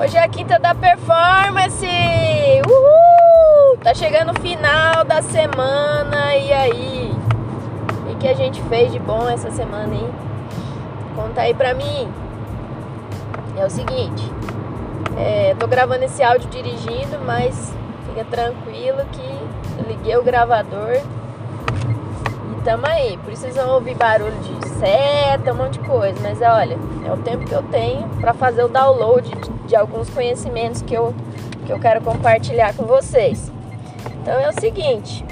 Hoje é a quinta da performance! Uhul! Tá chegando o final da semana e aí? O que a gente fez de bom essa semana, hein? Conta aí pra mim. É o seguinte, é, tô gravando esse áudio dirigindo, mas fica tranquilo que liguei o gravador tamo aí. Precisam ouvir barulho de seta, um monte de coisa, mas olha, é o tempo que eu tenho para fazer o download de, de, alguns conhecimentos que eu, que eu quero compartilhar com vocês. Então é o seguinte,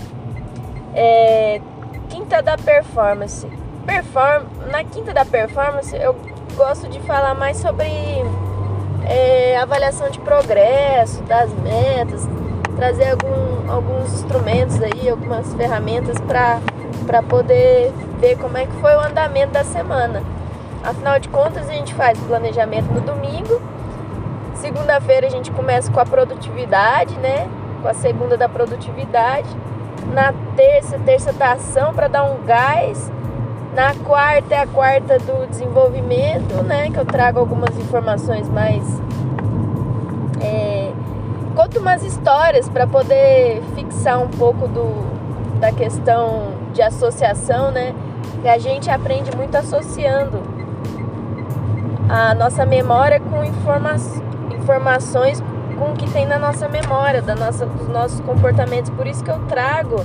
é, quinta da performance. Perform, na quinta da performance eu gosto de falar mais sobre é, avaliação de progresso, das metas, trazer algum, alguns instrumentos aí, algumas ferramentas para poder ver como é que foi o andamento da semana. Afinal de contas, a gente faz o planejamento no domingo. Segunda-feira a gente começa com a produtividade, né? Com a segunda da produtividade. Na terça, terça da ação para dar um gás. Na quarta é a quarta do desenvolvimento, né? Que eu trago algumas informações mais. É, conto umas histórias para poder fixar um pouco do, da questão de associação, né? Que a gente aprende muito associando a nossa memória com informa informações com o que tem na nossa memória, da nossa, dos nossos comportamentos. Por isso que eu trago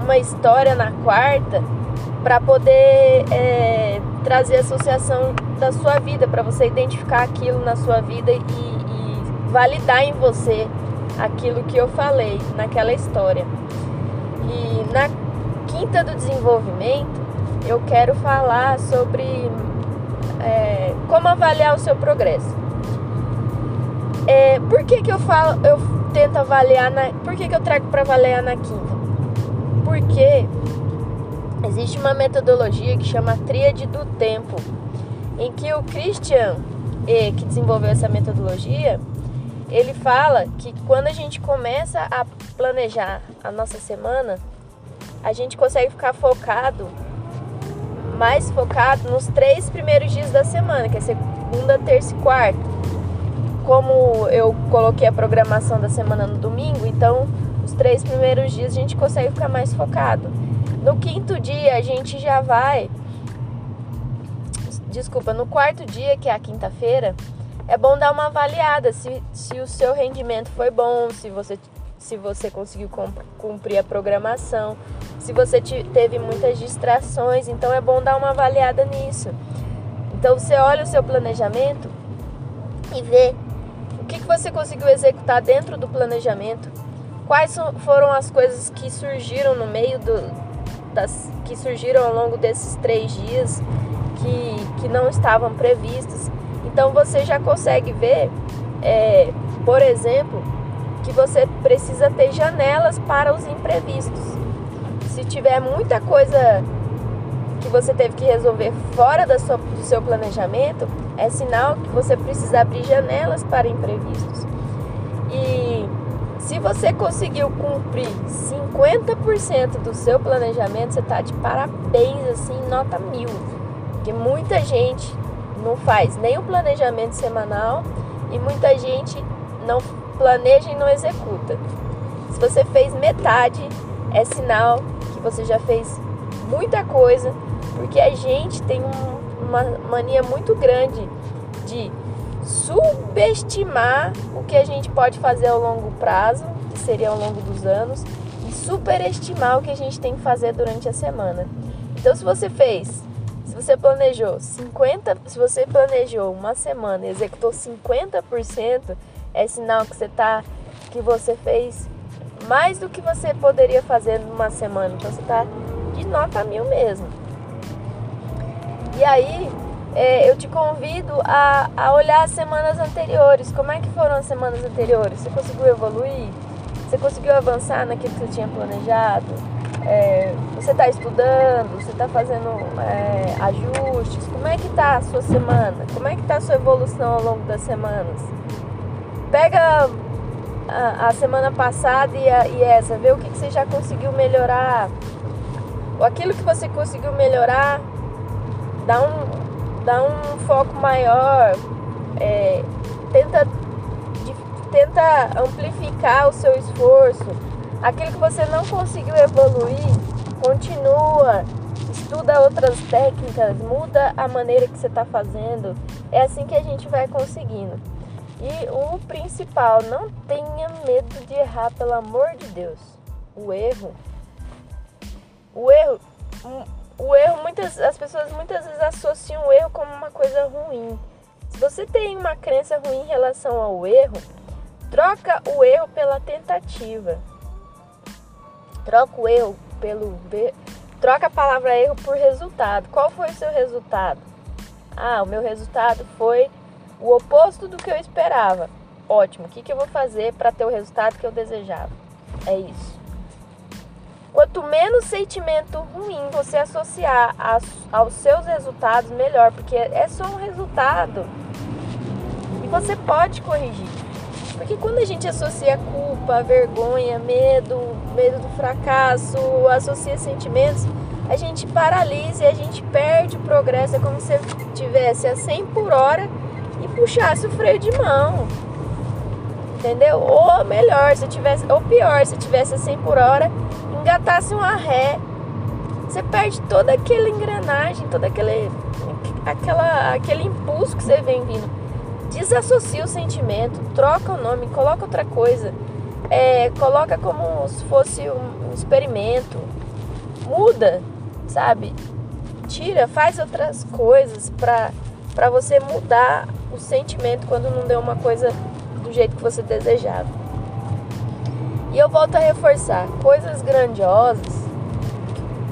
uma história na quarta para poder é, trazer associação da sua vida, para você identificar aquilo na sua vida e, e validar em você aquilo que eu falei naquela história. E na quinta do desenvolvimento, eu quero falar sobre é, como avaliar o seu progresso. É, por que, que eu falo, eu tento avaliar na. Por que, que eu trago para avaliar na quinta? Porque existe uma metodologia que chama Tríade do Tempo, em que o Christian, que desenvolveu essa metodologia, ele fala que quando a gente começa a planejar a nossa semana, a gente consegue ficar focado mais focado nos três primeiros dias da semana, que é segunda, terça e quarta. Como eu coloquei a programação da semana no domingo, então os três primeiros dias a gente consegue ficar mais focado. No quinto dia a gente já vai. Desculpa, no quarto dia, que é a quinta-feira, é bom dar uma avaliada se, se o seu rendimento foi bom, se você se você conseguiu cumprir a programação, se você teve muitas distrações, então é bom dar uma avaliada nisso. Então você olha o seu planejamento e vê o que, que você conseguiu executar dentro do planejamento, quais foram as coisas que surgiram no meio do, das que surgiram ao longo desses três dias que, que não estavam previstos. Então você já consegue ver, é, por exemplo, que você precisa ter janelas para os imprevistos. Se tiver muita coisa que você teve que resolver fora da sua, do seu planejamento, é sinal que você precisa abrir janelas para imprevistos. E se você conseguiu cumprir 50% do seu planejamento, você está de parabéns, assim, nota mil. Porque muita gente não faz nem o planejamento semanal e muita gente não planeja e não executa. Se você fez metade, é sinal que você já fez muita coisa, porque a gente tem um, uma mania muito grande de subestimar o que a gente pode fazer ao longo prazo, que seria ao longo dos anos, e superestimar o que a gente tem que fazer durante a semana. Então, se você fez, se você planejou 50, se você planejou uma semana e executou 50%, é sinal que você tá que você fez mais do que você poderia fazer numa semana. Então você tá de nota mil mesmo. E aí é, eu te convido a, a olhar as semanas anteriores. Como é que foram as semanas anteriores? Você conseguiu evoluir? Você conseguiu avançar naquilo que você tinha planejado? É, você está estudando? Você está fazendo é, ajustes? Como é que está a sua semana? Como é que está a sua evolução ao longo das semanas? Pega a, a semana passada e, a, e, essa, vê o que, que você já conseguiu melhorar. Aquilo que você conseguiu melhorar, dá um, dá um foco maior. É, tenta tenta amplificar o seu esforço. Aquilo que você não conseguiu evoluir, continua, estuda outras técnicas, muda a maneira que você está fazendo. É assim que a gente vai conseguindo. E o principal, não tenha medo de errar, pelo amor de Deus. O erro. O erro. O erro, muitas, as pessoas muitas vezes associam o erro como uma coisa ruim. Se você tem uma crença ruim em relação ao erro, troca o erro pela tentativa. Troca o erro pelo. Troca a palavra erro por resultado. Qual foi o seu resultado? Ah, o meu resultado foi o oposto do que eu esperava. Ótimo, o que, que eu vou fazer para ter o resultado que eu desejava? É isso. Quanto menos sentimento ruim você associar aos seus resultados, melhor, porque é só um resultado e você pode corrigir. Porque quando a gente associa culpa, vergonha, medo, medo do fracasso, associa sentimentos, a gente paralisa e a gente perde o progresso. É como se você tivesse a 100 por hora puxasse o freio de mão. Entendeu? Ou melhor, se tivesse, ou pior, se tivesse a 100 por hora, engatasse uma ré. Você perde toda aquela engrenagem, todo aquele, aquela, aquele impulso que você vem vindo. Desassocia o sentimento, troca o nome, coloca outra coisa. É, coloca como se fosse um experimento. Muda, sabe? Tira, faz outras coisas para para você mudar o sentimento quando não deu uma coisa do jeito que você desejava. E eu volto a reforçar, coisas grandiosas,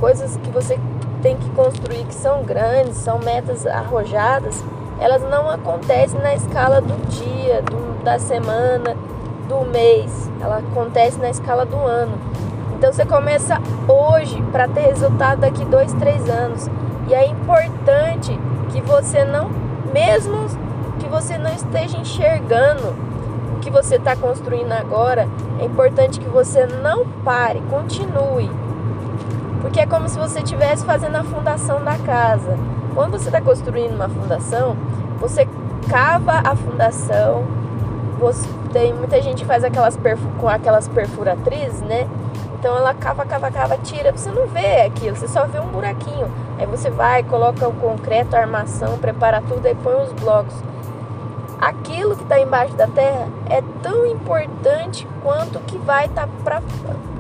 coisas que você tem que construir que são grandes, são metas arrojadas, elas não acontecem na escala do dia, do, da semana, do mês, ela acontece na escala do ano. Então você começa hoje para ter resultado daqui dois, três anos. E é importante que você não, mesmo você não esteja enxergando o que você está construindo agora, é importante que você não pare, continue. Porque é como se você estivesse fazendo a fundação da casa. Quando você está construindo uma fundação, você cava a fundação. Você, tem muita gente que faz aquelas com aquelas perfuratrizes, né? Então ela cava, cava, cava, tira. Você não vê aquilo, você só vê um buraquinho. Aí você vai, coloca o concreto, a armação, prepara tudo e põe os blocos. Aquilo que está embaixo da terra é tão importante quanto que vai estar tá para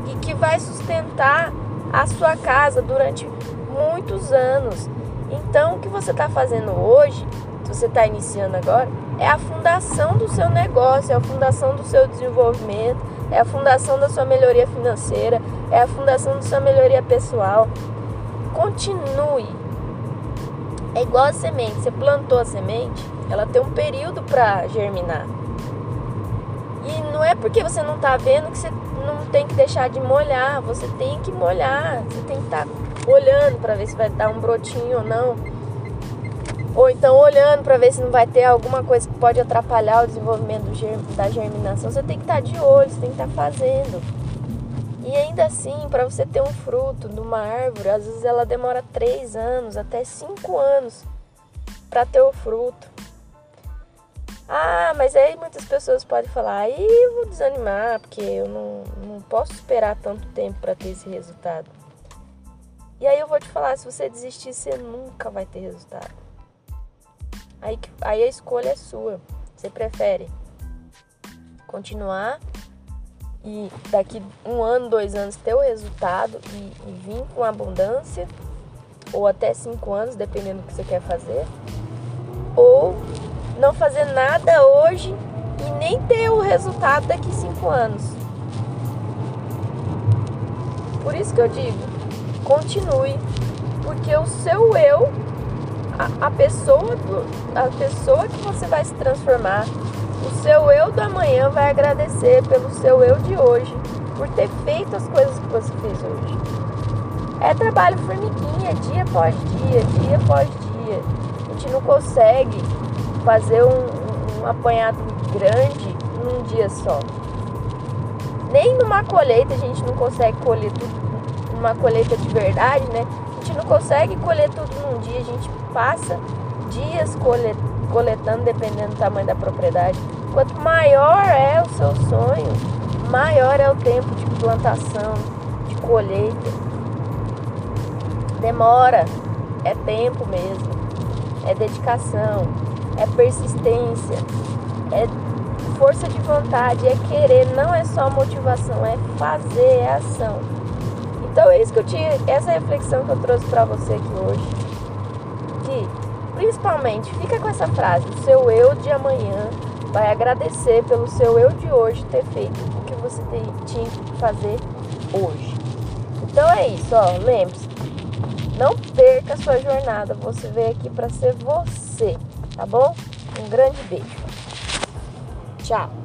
e que vai sustentar a sua casa durante muitos anos. Então, o que você está fazendo hoje, se você está iniciando agora, é a fundação do seu negócio, é a fundação do seu desenvolvimento, é a fundação da sua melhoria financeira, é a fundação da sua melhoria pessoal. Continue. É igual a semente. Você plantou a semente, ela tem um período para germinar. E não é porque você não está vendo que você não tem que deixar de molhar. Você tem que molhar. Você tem que estar tá olhando para ver se vai dar um brotinho ou não. Ou então olhando para ver se não vai ter alguma coisa que pode atrapalhar o desenvolvimento da germinação. Você tem que estar tá de olho, você tem que estar tá fazendo. E ainda assim, para você ter um fruto de uma árvore, às vezes ela demora 3 anos, até 5 anos para ter o fruto. Ah, mas aí muitas pessoas podem falar, aí eu vou desanimar, porque eu não, não posso esperar tanto tempo para ter esse resultado. E aí eu vou te falar, se você desistir, você nunca vai ter resultado. Aí, aí a escolha é sua. Você prefere continuar e daqui um ano, dois anos ter o resultado e, e vir com abundância, ou até cinco anos, dependendo do que você quer fazer, ou não fazer nada hoje e nem ter o resultado daqui cinco anos. Por isso que eu digo, continue, porque o seu eu a, a, pessoa do, a pessoa que você vai se transformar, o seu eu do amanhã vai agradecer pelo seu eu de hoje, por ter feito as coisas que você fez hoje. É trabalho formiguinha, dia após dia, dia após dia. A gente não consegue fazer um, um, apanhado grande num dia só. Nem numa colheita a gente não consegue colher tudo, uma colheita de verdade, né? A gente não consegue colher tudo num dia, a gente passa dias coletando, dependendo do tamanho da propriedade, Quanto maior é o seu sonho, maior é o tempo de plantação, de colheita. Demora, é tempo mesmo, é dedicação, é persistência, é força de vontade, é querer, não é só motivação, é fazer, é ação. Então é isso que eu tinha, essa reflexão que eu trouxe para você aqui hoje. Que principalmente fica com essa frase, o seu eu de amanhã vai agradecer pelo seu eu de hoje ter feito o que você tinha que fazer hoje. Então é isso, ó, lembre-se, não perca a sua jornada, você veio aqui para ser você, tá bom? Um grande beijo. Tchau.